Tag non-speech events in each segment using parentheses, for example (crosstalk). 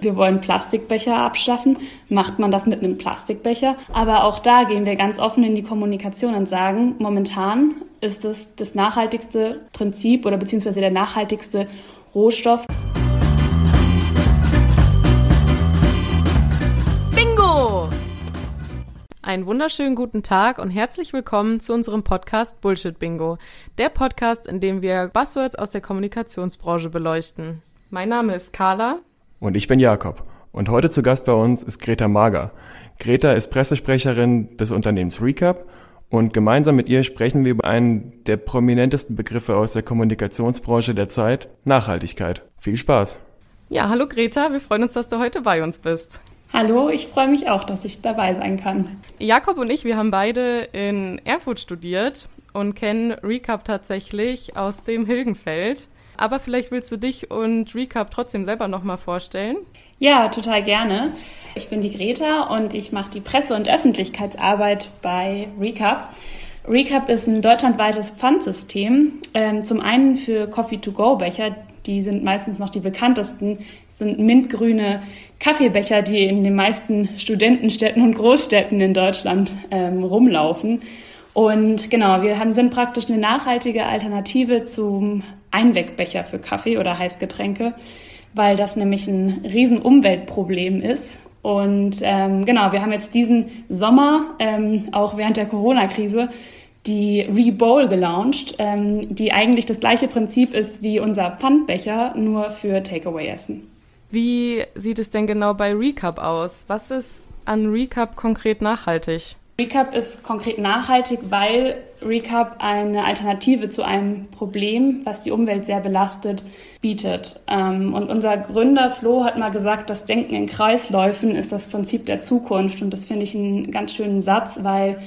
Wir wollen Plastikbecher abschaffen. Macht man das mit einem Plastikbecher? Aber auch da gehen wir ganz offen in die Kommunikation und sagen, momentan ist es das nachhaltigste Prinzip oder beziehungsweise der nachhaltigste Rohstoff. Bingo! Einen wunderschönen guten Tag und herzlich willkommen zu unserem Podcast Bullshit Bingo. Der Podcast, in dem wir Buzzwords aus der Kommunikationsbranche beleuchten. Mein Name ist Carla. Und ich bin Jakob. Und heute zu Gast bei uns ist Greta Mager. Greta ist Pressesprecherin des Unternehmens Recap und gemeinsam mit ihr sprechen wir über einen der prominentesten Begriffe aus der Kommunikationsbranche der Zeit, Nachhaltigkeit. Viel Spaß! Ja, hallo Greta, wir freuen uns, dass du heute bei uns bist. Hallo, ich freue mich auch, dass ich dabei sein kann. Jakob und ich, wir haben beide in Erfurt studiert und kennen Recap tatsächlich aus dem Hilgenfeld. Aber vielleicht willst du dich und Recap trotzdem selber nochmal vorstellen. Ja, total gerne. Ich bin die Greta und ich mache die Presse- und Öffentlichkeitsarbeit bei Recap. Recap ist ein deutschlandweites Pfandsystem. Ähm, zum einen für Coffee-to-go-Becher, die sind meistens noch die bekanntesten, sind mintgrüne Kaffeebecher, die in den meisten Studentenstädten und Großstädten in Deutschland ähm, rumlaufen. Und genau, wir sind praktisch eine nachhaltige Alternative zum Einwegbecher für Kaffee oder Heißgetränke, weil das nämlich ein riesen Umweltproblem ist. Und ähm, genau, wir haben jetzt diesen Sommer, ähm, auch während der Corona-Krise, die Rebowl gelauncht, ähm, die eigentlich das gleiche Prinzip ist wie unser Pfandbecher, nur für Takeaway-Essen. Wie sieht es denn genau bei Recap aus? Was ist an Recap konkret nachhaltig? Recap ist konkret nachhaltig, weil Recap eine Alternative zu einem Problem, was die Umwelt sehr belastet, bietet. Ähm, und unser Gründer Flo hat mal gesagt, das Denken in Kreisläufen ist das Prinzip der Zukunft. Und das finde ich einen ganz schönen Satz, weil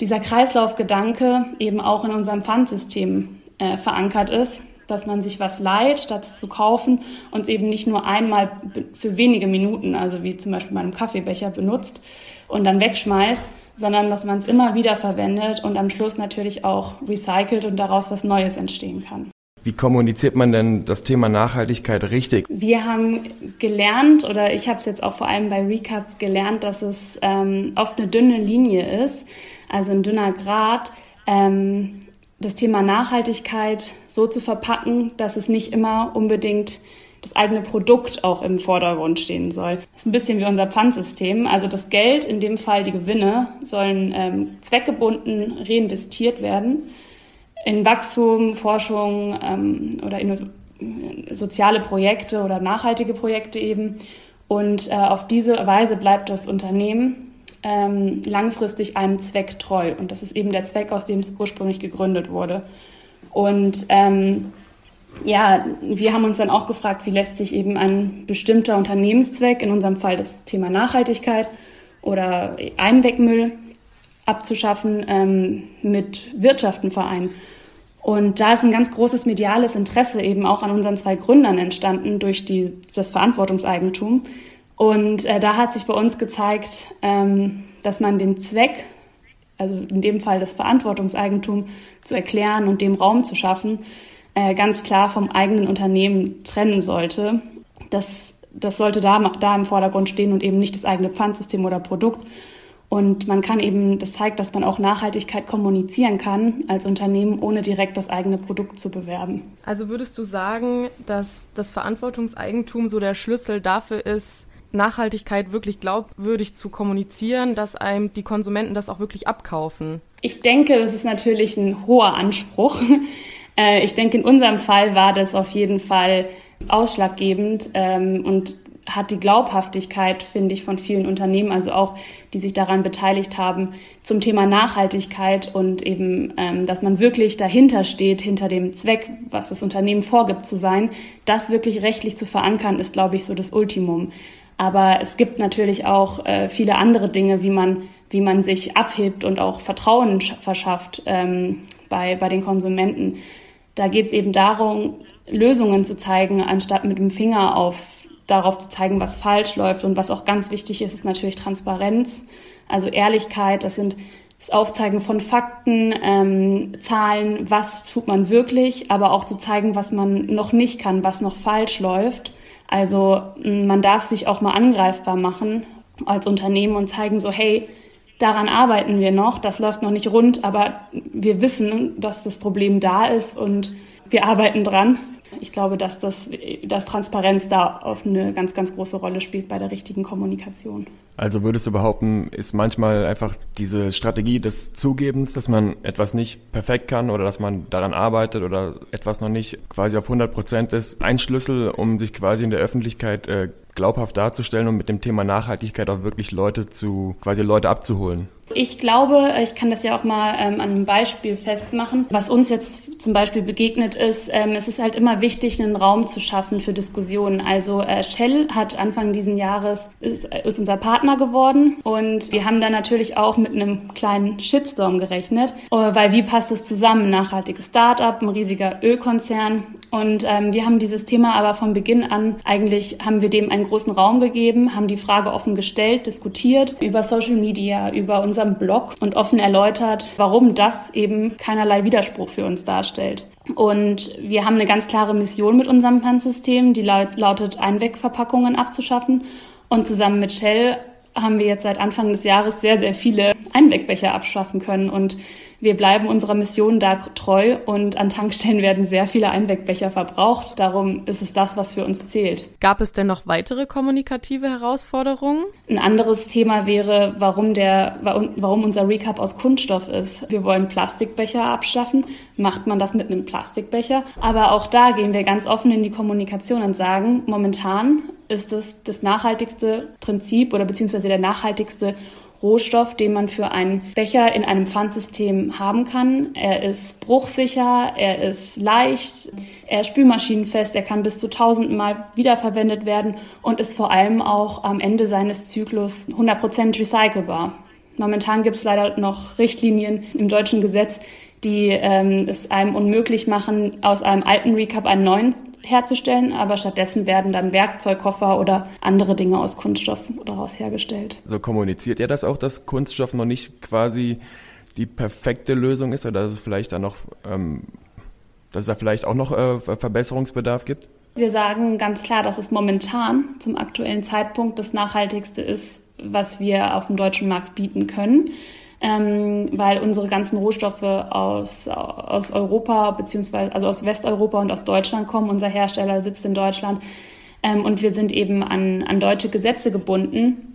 dieser Kreislaufgedanke eben auch in unserem Pfandsystem äh, verankert ist dass man sich was leiht, statt es zu kaufen und es eben nicht nur einmal für wenige Minuten, also wie zum Beispiel bei einem Kaffeebecher benutzt und dann wegschmeißt, sondern dass man es immer wieder verwendet und am Schluss natürlich auch recycelt und daraus was Neues entstehen kann. Wie kommuniziert man denn das Thema Nachhaltigkeit richtig? Wir haben gelernt, oder ich habe es jetzt auch vor allem bei Recap gelernt, dass es ähm, oft eine dünne Linie ist, also ein dünner Grad, ähm, das Thema Nachhaltigkeit so zu verpacken, dass es nicht immer unbedingt das eigene Produkt auch im Vordergrund stehen soll. Das ist ein bisschen wie unser Pfandsystem. Also das Geld, in dem Fall die Gewinne, sollen ähm, zweckgebunden reinvestiert werden in Wachstum, Forschung ähm, oder in soziale Projekte oder nachhaltige Projekte eben. Und äh, auf diese Weise bleibt das Unternehmen ähm, langfristig einem Zweck treu. Und das ist eben der Zweck, aus dem es ursprünglich gegründet wurde. Und ähm, ja, wir haben uns dann auch gefragt, wie lässt sich eben ein bestimmter Unternehmenszweck, in unserem Fall das Thema Nachhaltigkeit oder Einwegmüll abzuschaffen, ähm, mit Wirtschaften vereinen. Und da ist ein ganz großes mediales Interesse eben auch an unseren zwei Gründern entstanden durch die, das Verantwortungseigentum. Und äh, da hat sich bei uns gezeigt, ähm, dass man den Zweck, also in dem Fall das Verantwortungseigentum, zu erklären und dem Raum zu schaffen, äh, ganz klar vom eigenen Unternehmen trennen sollte. Das, das sollte da, da im Vordergrund stehen und eben nicht das eigene Pfandsystem oder Produkt. Und man kann eben, das zeigt, dass man auch Nachhaltigkeit kommunizieren kann als Unternehmen, ohne direkt das eigene Produkt zu bewerben. Also würdest du sagen, dass das Verantwortungseigentum so der Schlüssel dafür ist, Nachhaltigkeit wirklich glaubwürdig zu kommunizieren, dass einem die Konsumenten das auch wirklich abkaufen? Ich denke, das ist natürlich ein hoher Anspruch. Äh, ich denke, in unserem Fall war das auf jeden Fall ausschlaggebend ähm, und hat die Glaubhaftigkeit, finde ich, von vielen Unternehmen, also auch die sich daran beteiligt haben, zum Thema Nachhaltigkeit und eben, ähm, dass man wirklich dahinter steht, hinter dem Zweck, was das Unternehmen vorgibt zu sein, das wirklich rechtlich zu verankern, ist, glaube ich, so das Ultimum. Aber es gibt natürlich auch äh, viele andere Dinge, wie man, wie man sich abhebt und auch Vertrauen verschafft ähm, bei, bei den Konsumenten. Da geht es eben darum, Lösungen zu zeigen, anstatt mit dem Finger auf darauf zu zeigen, was falsch läuft. Und was auch ganz wichtig ist, ist natürlich Transparenz, also Ehrlichkeit. Das sind das Aufzeigen von Fakten, ähm, Zahlen, was tut man wirklich, aber auch zu zeigen, was man noch nicht kann, was noch falsch läuft Also man darf sich auch mal angreifbar machen als Unternehmen und zeigen so, hey, daran arbeiten wir noch, das läuft noch nicht rund, aber wir wissen, dass das Problem da ist und wir arbeiten dran. Ich glaube, dass, das, dass Transparenz da auf eine ganz, ganz große Rolle spielt bei der richtigen Kommunikation. Also würdest du behaupten, ist manchmal einfach diese Strategie des Zugebens, dass man etwas nicht perfekt kann oder dass man daran arbeitet oder etwas noch nicht quasi auf 100 Prozent ist, ein Schlüssel, um sich quasi in der Öffentlichkeit äh, glaubhaft darzustellen und mit dem Thema Nachhaltigkeit auch wirklich Leute zu, quasi Leute abzuholen? Ich glaube, ich kann das ja auch mal ähm, an einem Beispiel festmachen. Was uns jetzt zum Beispiel begegnet ist, ähm, es ist halt immer wichtig, einen Raum zu schaffen für Diskussionen. Also äh, Shell hat Anfang diesen Jahres, ist, ist unser Partner geworden und wir haben da natürlich auch mit einem kleinen Shitstorm gerechnet, äh, weil wie passt es zusammen? Nachhaltiges Startup, ein riesiger Ölkonzern und ähm, wir haben dieses Thema aber von Beginn an, eigentlich haben wir dem einen großen Raum gegeben, haben die Frage offen gestellt, diskutiert über Social Media, über unser unserem Blog und offen erläutert, warum das eben keinerlei Widerspruch für uns darstellt. Und wir haben eine ganz klare Mission mit unserem Pfandsystem, die lautet, Einwegverpackungen abzuschaffen. Und zusammen mit Shell haben wir jetzt seit Anfang des Jahres sehr, sehr viele Einwegbecher abschaffen können. Und wir bleiben unserer Mission da treu und an Tankstellen werden sehr viele Einwegbecher verbraucht. Darum ist es das, was für uns zählt. Gab es denn noch weitere kommunikative Herausforderungen? Ein anderes Thema wäre, warum, der, warum unser Recap aus Kunststoff ist. Wir wollen Plastikbecher abschaffen. Macht man das mit einem Plastikbecher? Aber auch da gehen wir ganz offen in die Kommunikation und sagen, momentan ist es das nachhaltigste Prinzip oder beziehungsweise der nachhaltigste Rohstoff, den man für einen Becher in einem Pfandsystem haben kann. Er ist bruchsicher, er ist leicht, er ist spülmaschinenfest, er kann bis zu tausendmal wiederverwendet werden und ist vor allem auch am Ende seines Zyklus 100% recycelbar. Momentan gibt es leider noch Richtlinien im deutschen Gesetz, die ähm, es einem unmöglich machen, aus einem alten Recap einen neuen herzustellen, aber stattdessen werden dann Werkzeugkoffer oder andere Dinge aus Kunststoff daraus hergestellt. So kommuniziert ihr das auch, dass Kunststoff noch nicht quasi die perfekte Lösung ist oder dass es vielleicht da noch, ähm, dass es da vielleicht auch noch äh, Verbesserungsbedarf gibt? Wir sagen ganz klar, dass es momentan zum aktuellen Zeitpunkt das Nachhaltigste ist, was wir auf dem deutschen Markt bieten können ähm, weil unsere ganzen Rohstoffe aus, aus Europa beziehungsweise also aus Westeuropa und aus Deutschland kommen. Unser Hersteller sitzt in Deutschland ähm, und wir sind eben an, an deutsche Gesetze gebunden.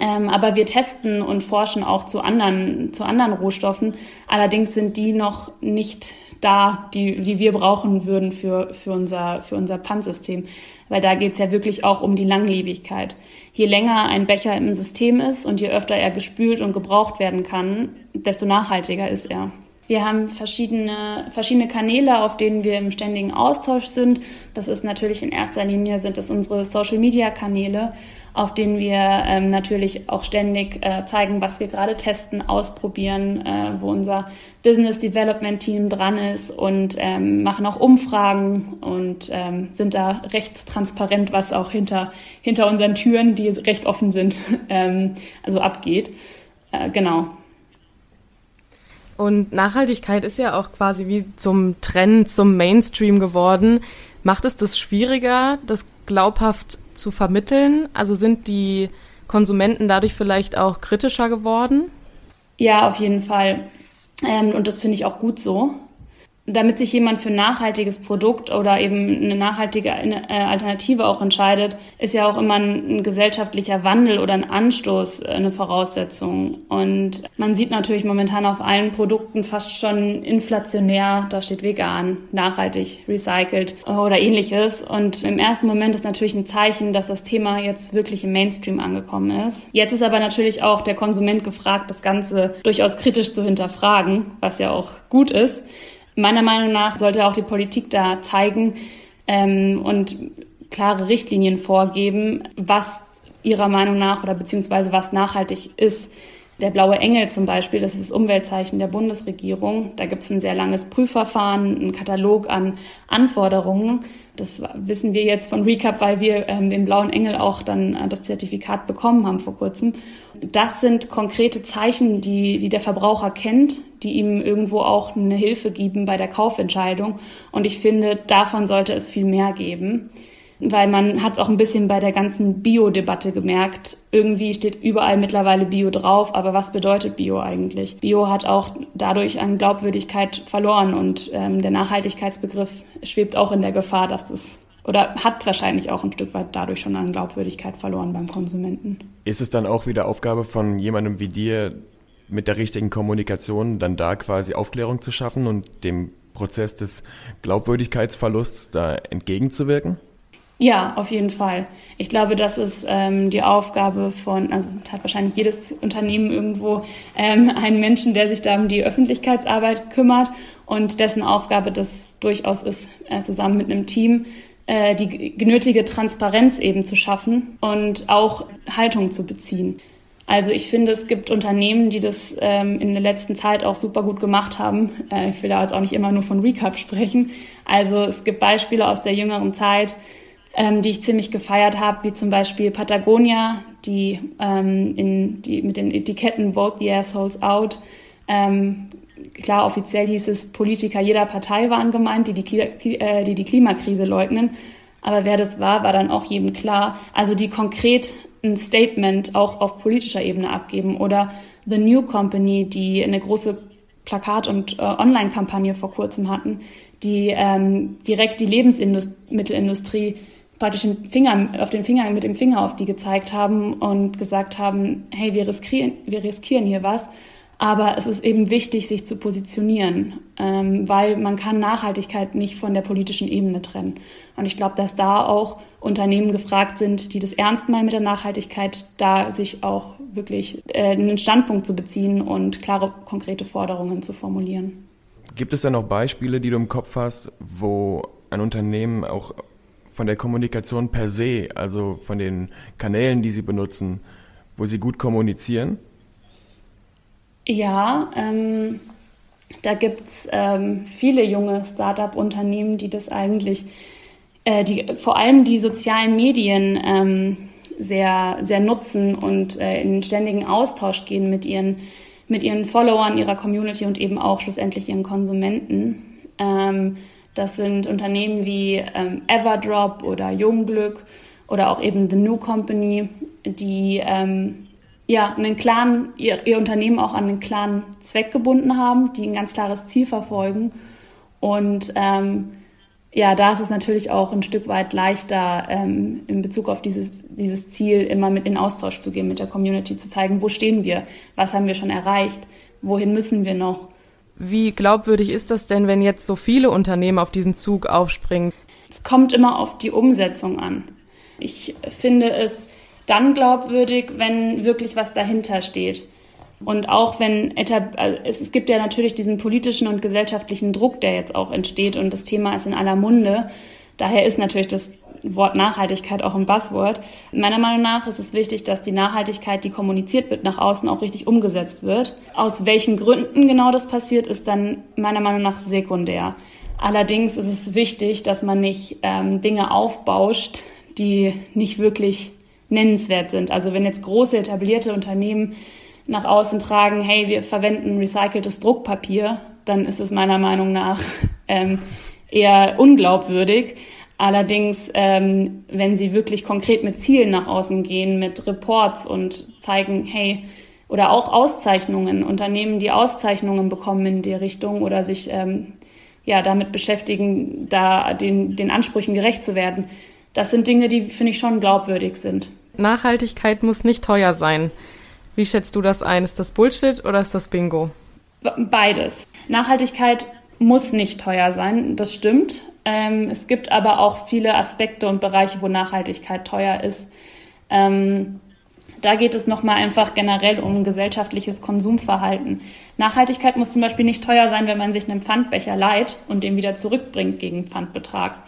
Ähm, aber wir testen und forschen auch zu anderen, zu anderen Rohstoffen. Allerdings sind die noch nicht da, die, die wir brauchen würden für, für unser, für unser Pfandsystem. Weil da geht's ja wirklich auch um die Langlebigkeit. Je länger ein Becher im System ist und je öfter er gespült und gebraucht werden kann, desto nachhaltiger ist er. Wir haben verschiedene, verschiedene Kanäle, auf denen wir im ständigen Austausch sind. Das ist natürlich in erster Linie sind es unsere Social Media Kanäle, auf denen wir ähm, natürlich auch ständig äh, zeigen, was wir gerade testen, ausprobieren, äh, wo unser Business Development Team dran ist und ähm, machen auch Umfragen und ähm, sind da recht transparent, was auch hinter, hinter unseren Türen, die recht offen sind, (laughs) ähm, also abgeht. Äh, genau. Und Nachhaltigkeit ist ja auch quasi wie zum Trend, zum Mainstream geworden. Macht es das schwieriger, das glaubhaft zu vermitteln? Also sind die Konsumenten dadurch vielleicht auch kritischer geworden? Ja, auf jeden Fall. Ähm, und das finde ich auch gut so damit sich jemand für ein nachhaltiges Produkt oder eben eine nachhaltige äh, Alternative auch entscheidet, ist ja auch immer ein, ein, gesellschaftlicher Wandel oder ein Anstoß äh, eine Voraussetzung. Und man sieht natürlich momentan auf allen Produkten fast schon inflationär, da steht vegan, nachhaltig, recycelt oder ähnliches. Und im ersten Moment ist natürlich ein Zeichen, dass das Thema jetzt wirklich im Mainstream angekommen ist. Jetzt ist aber natürlich auch der Konsument gefragt, das Ganze durchaus kritisch zu hinterfragen, was ja auch gut ist. Meiner Meinung nach sollte auch die Politik da zeigen ähm, und klare Richtlinien vorgeben, was ihrer Meinung nach oder beziehungsweise was nachhaltig ist. Der blaue Engel zum Beispiel, das ist das Umweltzeichen der Bundesregierung. Da gibt es ein sehr langes Prüfverfahren, einen Katalog an Anforderungen. Das wissen wir jetzt von Recap, weil wir ähm, den blauen Engel auch dann äh, das Zertifikat bekommen haben vor kurzem. Das sind konkrete Zeichen, die, die der Verbraucher kennt, die ihm irgendwo auch eine Hilfe geben bei der Kaufentscheidung. Und ich finde, davon sollte es viel mehr geben. weil man hat es auch ein bisschen bei der ganzen Bio-Debatte gemerkt. Irgendwie steht überall mittlerweile Bio drauf, aber was bedeutet Bio eigentlich? Bio hat auch dadurch an Glaubwürdigkeit verloren und ähm, der Nachhaltigkeitsbegriff schwebt auch in der Gefahr, dass es oder hat wahrscheinlich auch ein Stück weit dadurch schon an Glaubwürdigkeit verloren beim Konsumenten. Ist es dann auch wieder Aufgabe von jemandem wie dir, mit der richtigen Kommunikation dann da quasi Aufklärung zu schaffen und dem Prozess des Glaubwürdigkeitsverlusts da entgegenzuwirken? Ja, auf jeden Fall. Ich glaube, das ist ähm, die Aufgabe von, also hat wahrscheinlich jedes Unternehmen irgendwo ähm, einen Menschen, der sich da um die Öffentlichkeitsarbeit kümmert und dessen Aufgabe das durchaus ist, äh, zusammen mit einem Team äh, die genötige Transparenz eben zu schaffen und auch Haltung zu beziehen. Also ich finde, es gibt Unternehmen, die das ähm, in der letzten Zeit auch super gut gemacht haben. Äh, ich will da jetzt auch nicht immer nur von Recap sprechen. Also es gibt Beispiele aus der jüngeren Zeit, ähm, die ich ziemlich gefeiert habe, wie zum Beispiel Patagonia, die, ähm, in, die mit den Etiketten Vote the Assholes Out. Ähm, klar, offiziell hieß es, Politiker jeder Partei waren gemeint, die die, äh, die, die Klimakrise leugnen. Aber wer das war, war dann auch jedem klar. Also die konkret ein Statement auch auf politischer Ebene abgeben. Oder The New Company, die eine große Plakat- und äh, Online-Kampagne vor kurzem hatten, die ähm, direkt die Lebensmittelindustrie praktisch den Finger, auf den Finger mit dem Finger auf die gezeigt haben und gesagt haben, hey, wir riskieren, wir riskieren hier was. Aber es ist eben wichtig, sich zu positionieren, ähm, weil man kann Nachhaltigkeit nicht von der politischen Ebene trennen. Und ich glaube, dass da auch Unternehmen gefragt sind, die das ernst meinen mit der Nachhaltigkeit, da sich auch wirklich äh, einen Standpunkt zu beziehen und klare, konkrete Forderungen zu formulieren. Gibt es da noch Beispiele, die du im Kopf hast, wo ein Unternehmen auch von der Kommunikation per se, also von den Kanälen, die sie benutzen, wo sie gut Ja, ähm, da gibt's ähm, viele junge Start-up-Unternehmen, die das eigentlich, äh, die vor allem die sozialen Medien ähm, sehr, sehr nutzen und äh, in ständigen Austausch gehen mit ihren, mit ihren Followern, ihrer Community und eben auch schlussendlich ihren Konsumenten. Ähm, das sind Unternehmen wie ähm, Everdrop oder Jungglück oder auch eben The New Company, die ähm, ja, einen klaren, ihr, ihr Unternehmen auch an einen klaren Zweck gebunden haben, die ein ganz klares Ziel verfolgen. Und ähm, ja, da ist es natürlich auch ein Stück weit leichter, ähm, in Bezug auf dieses, dieses Ziel immer mit in Austausch zu gehen, mit der Community zu zeigen, wo stehen wir, was haben wir schon erreicht, wohin müssen wir noch. Wie glaubwürdig ist das denn, wenn jetzt so viele Unternehmen auf diesen Zug aufspringen? Es kommt immer auf die Umsetzung an. Ich finde es dann glaubwürdig, wenn wirklich was dahinter steht. Und auch wenn also es gibt ja natürlich diesen politischen und gesellschaftlichen Druck, der jetzt auch entsteht und das Thema ist in aller Munde. Daher ist natürlich das Wort Nachhaltigkeit auch ein Buzzword. Meiner Meinung nach ist es wichtig, dass die Nachhaltigkeit, die kommuniziert wird, nach außen auch richtig umgesetzt wird. Aus welchen Gründen genau das passiert, ist dann meiner Meinung nach sekundär. Allerdings ist es wichtig, dass man nicht ähm, Dinge aufbauscht, die nicht wirklich nennenswert sind. Also wenn jetzt große etablierte Unternehmen nach außen tragen, hey, wir verwenden recyceltes Druckpapier, dann ist es meiner Meinung nach (laughs) ähm, eher unglaubwürdig. Allerdings, ähm, wenn sie wirklich konkret mit Zielen nach außen gehen, mit Reports und zeigen, hey, oder auch Auszeichnungen, Unternehmen, die Auszeichnungen bekommen in der Richtung oder sich ähm, ja damit beschäftigen, da den, den Ansprüchen gerecht zu werden. Das sind Dinge, die finde ich schon glaubwürdig sind. Nachhaltigkeit muss nicht teuer sein. Wie schätzt du das ein? Ist das Bullshit oder ist das Bingo? Beides. Nachhaltigkeit muss nicht teuer sein, das stimmt. Ähm, es gibt aber auch viele Aspekte und Bereiche, wo Nachhaltigkeit teuer ist. Ähm, da geht es nochmal einfach generell um gesellschaftliches Konsumverhalten. Nachhaltigkeit muss zum Beispiel nicht teuer sein, wenn man sich einen Pfandbecher leiht und den wieder zurückbringt gegen Pfandbetrag.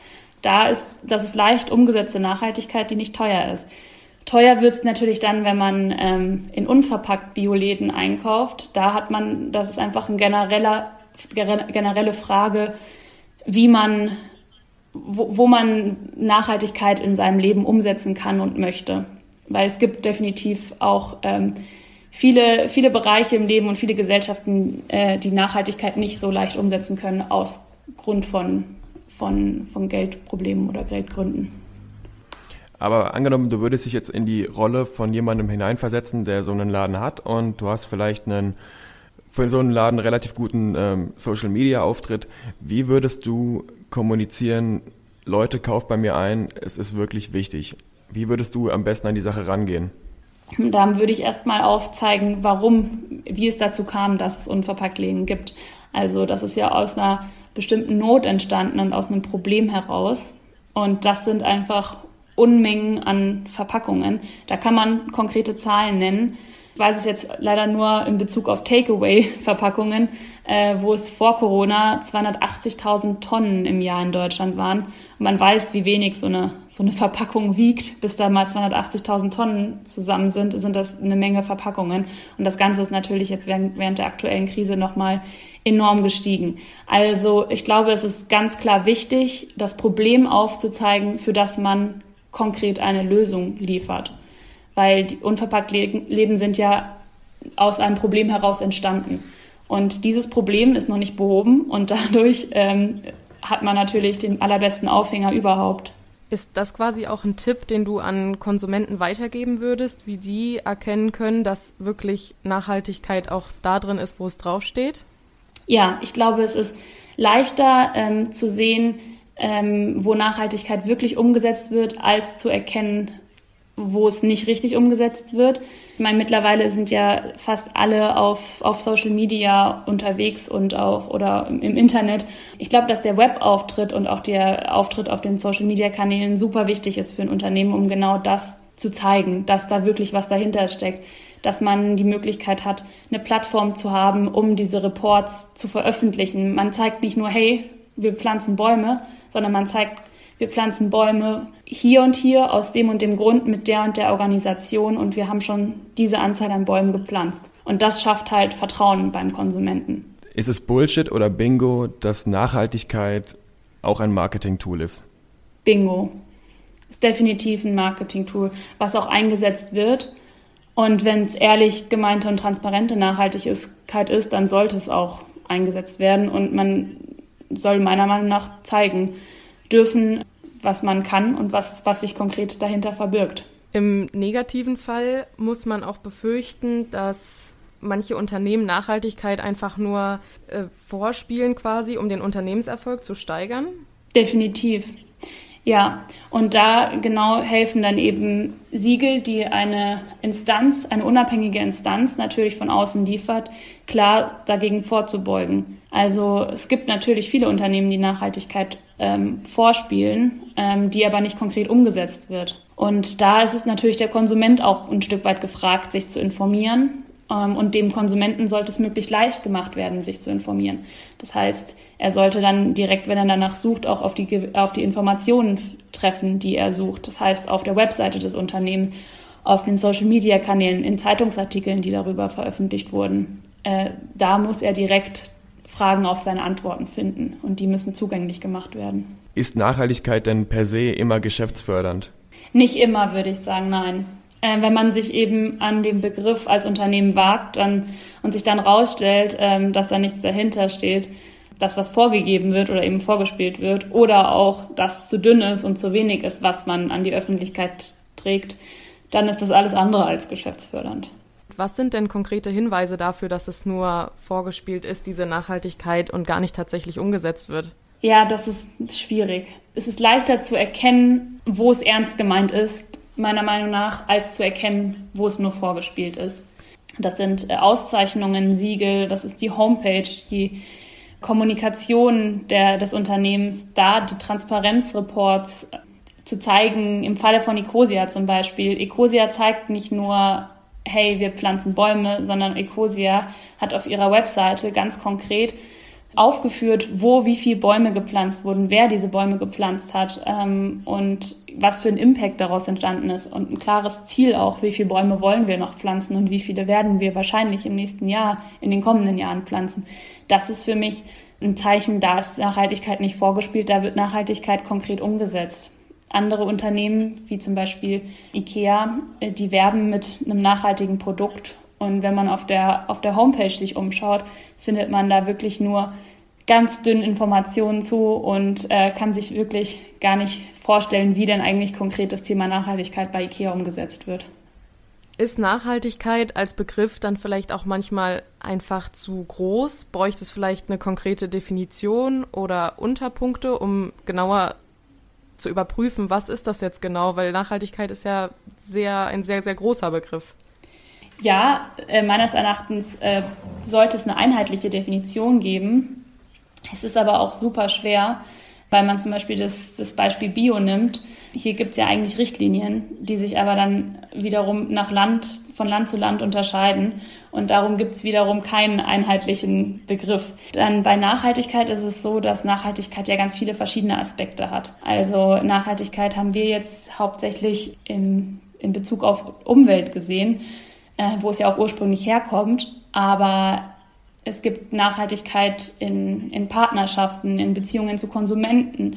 Da ist, das ist leicht umgesetzte Nachhaltigkeit, die nicht teuer ist. Teuer wird es natürlich dann, wenn man ähm, in unverpackt Bioläden einkauft. Da hat man, das ist einfach ein genereller, generelle Frage, wie man, wo, wo man Nachhaltigkeit in seinem Leben umsetzen kann und möchte. Weil es gibt definitiv auch ähm, viele, viele Bereiche im Leben und viele Gesellschaften, äh, die Nachhaltigkeit nicht so leicht umsetzen können aus Grund von, von, von Geldproblemen oder Geldgründen. Aber angenommen, du würdest dich jetzt in die Rolle von jemandem hineinversetzen, der so einen Laden hat und du hast vielleicht einen für so einen Laden relativ guten ähm, Social Media Auftritt. Wie würdest du kommunizieren, Leute, kauft bei mir ein, es ist wirklich wichtig. Wie würdest du am besten an die Sache rangehen? Dann würde ich erstmal aufzeigen, warum, wie es dazu kam, dass es Unverpacktläden gibt. Also das ist ja aus einer bestimmten Not entstanden und aus einem Problem heraus. Und das sind einfach Unmengen an Verpackungen. Da kann man konkrete Zahlen nennen. Ich weiß es jetzt leider nur in Bezug auf Takeaway-Verpackungen, äh, wo es vor Corona 280.000 Tonnen im Jahr in Deutschland waren. Und man weiß, wie wenig so eine, so eine Verpackung wiegt. Bis da mal 280.000 Tonnen zusammen sind, sind das eine Menge Verpackungen. Und das Ganze ist natürlich jetzt während, während der aktuellen Krise nochmal enorm gestiegen. Also ich glaube, es ist ganz klar wichtig, das Problem aufzuzeigen, für das man konkret eine Lösung liefert. Weil die Unverpacktläden sind ja aus einem Problem heraus entstanden. Und dieses Problem ist noch nicht behoben und (laughs) dadurch ähm, hat man natürlich den allerbesten Aufhänger überhaupt. Ist das quasi auch ein Tipp, den du an Konsumenten weitergeben würdest, wie die erkennen können, dass wirklich Nachhaltigkeit auch da drin ist, wo es draufsteht? Ja, ich glaube, es ist leichter ähm, zu sehen, ähm, wo Nachhaltigkeit wirklich umgesetzt wird, als zu erkennen, wo es nicht richtig umgesetzt wird. Ich meine, mittlerweile sind ja fast alle auf, auf Social Media unterwegs und auch oder im Internet. Ich glaube, dass der Webauftritt und auch der Auftritt auf den Social Media Kanälen super wichtig ist für ein Unternehmen, um genau das zu zeigen, dass da wirklich was dahinter steckt. Dass man die Möglichkeit hat, eine Plattform zu haben, um diese Reports zu veröffentlichen. Man zeigt nicht nur, hey, wir pflanzen Bäume, sondern man zeigt, wir pflanzen Bäume hier und hier aus dem und dem Grund mit der und der Organisation und wir haben schon diese Anzahl an Bäumen gepflanzt. Und das schafft halt Vertrauen beim Konsumenten. Ist es Bullshit oder Bingo, dass Nachhaltigkeit auch ein Marketing-Tool ist? Bingo. Ist definitiv ein Marketing-Tool, was auch eingesetzt wird. Und wenn es ehrlich gemeinte und transparente Nachhaltigkeit ist, dann sollte es auch eingesetzt werden. Und man soll meiner Meinung nach zeigen dürfen, was man kann und was, was sich konkret dahinter verbirgt. Im negativen Fall muss man auch befürchten, dass manche Unternehmen Nachhaltigkeit einfach nur äh, vorspielen quasi, um den Unternehmenserfolg zu steigern? Definitiv. Ja, und da genau helfen dann eben Siegel, die eine Instanz, eine unabhängige Instanz natürlich von außen liefert, klar dagegen vorzubeugen. Also es gibt natürlich viele Unternehmen, die Nachhaltigkeit ähm, vorspielen, ähm, die aber nicht konkret umgesetzt wird. Und da ist es natürlich der Konsument auch ein Stück weit gefragt, sich zu informieren. Ähm, und dem Konsumenten sollte es möglichst leicht gemacht werden, sich zu informieren. Das heißt, er sollte dann direkt, wenn er danach sucht, auch auf die, auf die Informationen treffen, die er sucht. Das heißt, auf der Webseite des Unternehmens, auf den Social-Media-Kanälen, in Zeitungsartikeln, die darüber veröffentlicht wurden. Äh, da muss er direkt Fragen auf seine Antworten finden und die müssen zugänglich gemacht werden. Ist Nachhaltigkeit denn per se immer geschäftsfördernd? Nicht immer, würde ich sagen, nein. Äh, wenn man sich eben an den Begriff als Unternehmen wagt dann, und sich dann rausstellt, ähm, dass da nichts dahinter steht, das, was vorgegeben wird oder eben vorgespielt wird, oder auch das zu dünn ist und zu wenig ist, was man an die Öffentlichkeit trägt, dann ist das alles andere als geschäftsfördernd. Was sind denn konkrete Hinweise dafür, dass es nur vorgespielt ist, diese Nachhaltigkeit und gar nicht tatsächlich umgesetzt wird? Ja, das ist schwierig. Es ist leichter zu erkennen, wo es ernst gemeint ist, meiner Meinung nach, als zu erkennen, wo es nur vorgespielt ist. Das sind äh, Auszeichnungen, Siegel, das ist die Homepage, die Kommunikation der, des Unternehmens, da die Transparenzreports äh, zu zeigen, im Falle von Ecosia zum Beispiel. Ecosia zeigt nicht nur hey, wir pflanzen Bäume, sondern Ecosia hat auf ihrer Webseite ganz konkret aufgeführt, wo wie viele Bäume gepflanzt wurden, wer diese Bäume gepflanzt hat ähm, und was für ein Impact daraus entstanden ist und ein klares Ziel auch, wie viele Bäume wollen wir noch pflanzen und wie viele werden wir wahrscheinlich im nächsten Jahr, in den kommenden Jahren pflanzen. Das ist für mich ein Zeichen, da ist Nachhaltigkeit nicht vorgespielt, da wird Nachhaltigkeit konkret umgesetzt. Andere Unternehmen, wie zum Beispiel IKEA, äh, die werben mit einem nachhaltigen Produkt. Und wenn man auf der, auf der Homepage sich umschaut, findet man da wirklich nur ganz dünnen Informationen zu und äh, kann sich wirklich gar nicht vorstellen, wie denn eigentlich konkret das Thema Nachhaltigkeit bei IKEA umgesetzt wird. Ist Nachhaltigkeit als Begriff dann vielleicht auch manchmal einfach zu groß? Bräuchte es vielleicht eine konkrete Definition oder Unterpunkte, um genauer zu überprüfen, was ist das jetzt genau? Weil Nachhaltigkeit ist ja sehr, ein sehr, sehr großer Begriff. Ja, äh, meines Erachtens äh, sollte es eine einheitliche Definition geben. Es ist aber auch super schwer, weil man zum Beispiel das, das Beispiel Bio nimmt. Hier gibt es ja eigentlich Richtlinien, die sich aber dann wiederum nach Land, von Land zu Land unterscheiden. Und darum gibt es wiederum keinen einheitlichen Begriff. Dann bei Nachhaltigkeit ist es so, dass Nachhaltigkeit ja ganz viele verschiedene Aspekte hat. Also Nachhaltigkeit haben wir jetzt hauptsächlich im, in Bezug auf Umwelt gesehen, äh, wo es ja auch ursprünglich herkommt. Aber es gibt Nachhaltigkeit in, in Partnerschaften, in Beziehungen zu Konsumenten,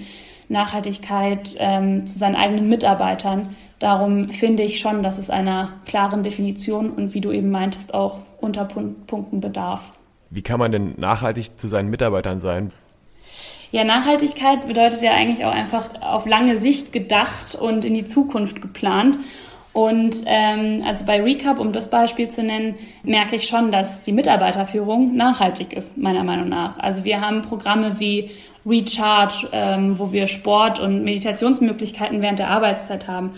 Nachhaltigkeit ähm, zu seinen eigenen Mitarbeitern. Darum finde ich schon, dass es einer klaren Definition und wie du eben meintest, auch Unterpunkten bedarf. Wie kann man denn nachhaltig zu seinen Mitarbeitern sein? Ja, Nachhaltigkeit bedeutet ja eigentlich auch einfach auf lange Sicht gedacht und in die Zukunft geplant. Und ähm, also bei Recap, um das Beispiel zu nennen, merke ich schon, dass die Mitarbeiterführung nachhaltig ist, meiner Meinung nach. Also wir haben Programme wie Recharge, ähm, wo wir Sport und Meditationsmöglichkeiten während der Arbeitszeit haben.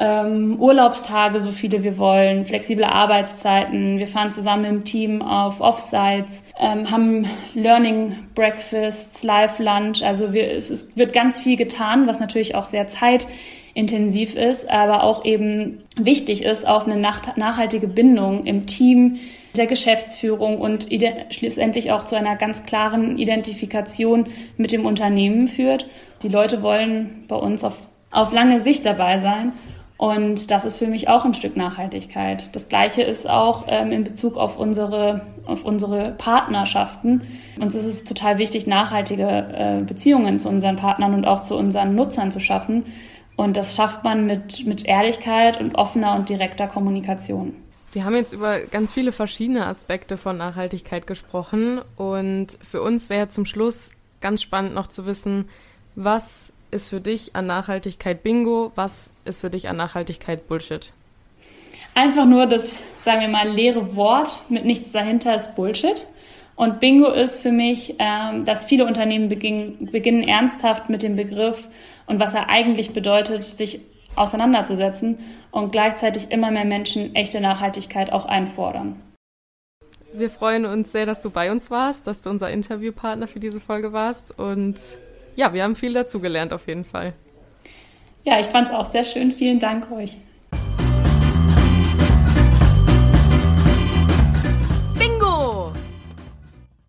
Ähm, Urlaubstage, so viele wir wollen, flexible Arbeitszeiten. Wir fahren zusammen im Team auf Offsites, ähm, haben Learning Breakfasts, Live Lunch. Also wir, es, es wird ganz viel getan, was natürlich auch sehr Zeit intensiv ist, aber auch eben wichtig ist auf eine nachhaltige Bindung im Team, der Geschäftsführung und schlussendlich auch zu einer ganz klaren Identifikation mit dem Unternehmen führt. Die Leute wollen bei uns auf, auf lange Sicht dabei sein. Und das ist für mich auch ein Stück Nachhaltigkeit. Das Gleiche ist auch ähm, in Bezug auf unsere, auf unsere Partnerschaften. Uns ist es total wichtig, nachhaltige äh, Beziehungen zu unseren Partnern und auch zu unseren Nutzern zu schaffen. Und das schafft man mit, mit Ehrlichkeit und offener und direkter Kommunikation. Wir haben jetzt über ganz viele verschiedene Aspekte von Nachhaltigkeit gesprochen und für uns wäre zum Schluss ganz spannend noch zu wissen, was ist für dich an Nachhaltigkeit Bingo, was ist für dich an Nachhaltigkeit Bullshit? Einfach nur das, sagen wir mal, leere Wort mit nichts dahinter ist Bullshit. Und Bingo ist für mich, ähm, dass viele Unternehmen beginnen, beginnen ernsthaft mit dem Begriff und was er eigentlich bedeutet, sich auseinanderzusetzen und gleichzeitig immer mehr Menschen echte Nachhaltigkeit auch einfordern. Wir freuen uns sehr, dass du bei uns warst, dass du unser Interviewpartner für diese Folge warst und ja, wir haben viel dazugelernt auf jeden Fall. Ja, ich fand es auch sehr schön. Vielen Dank euch.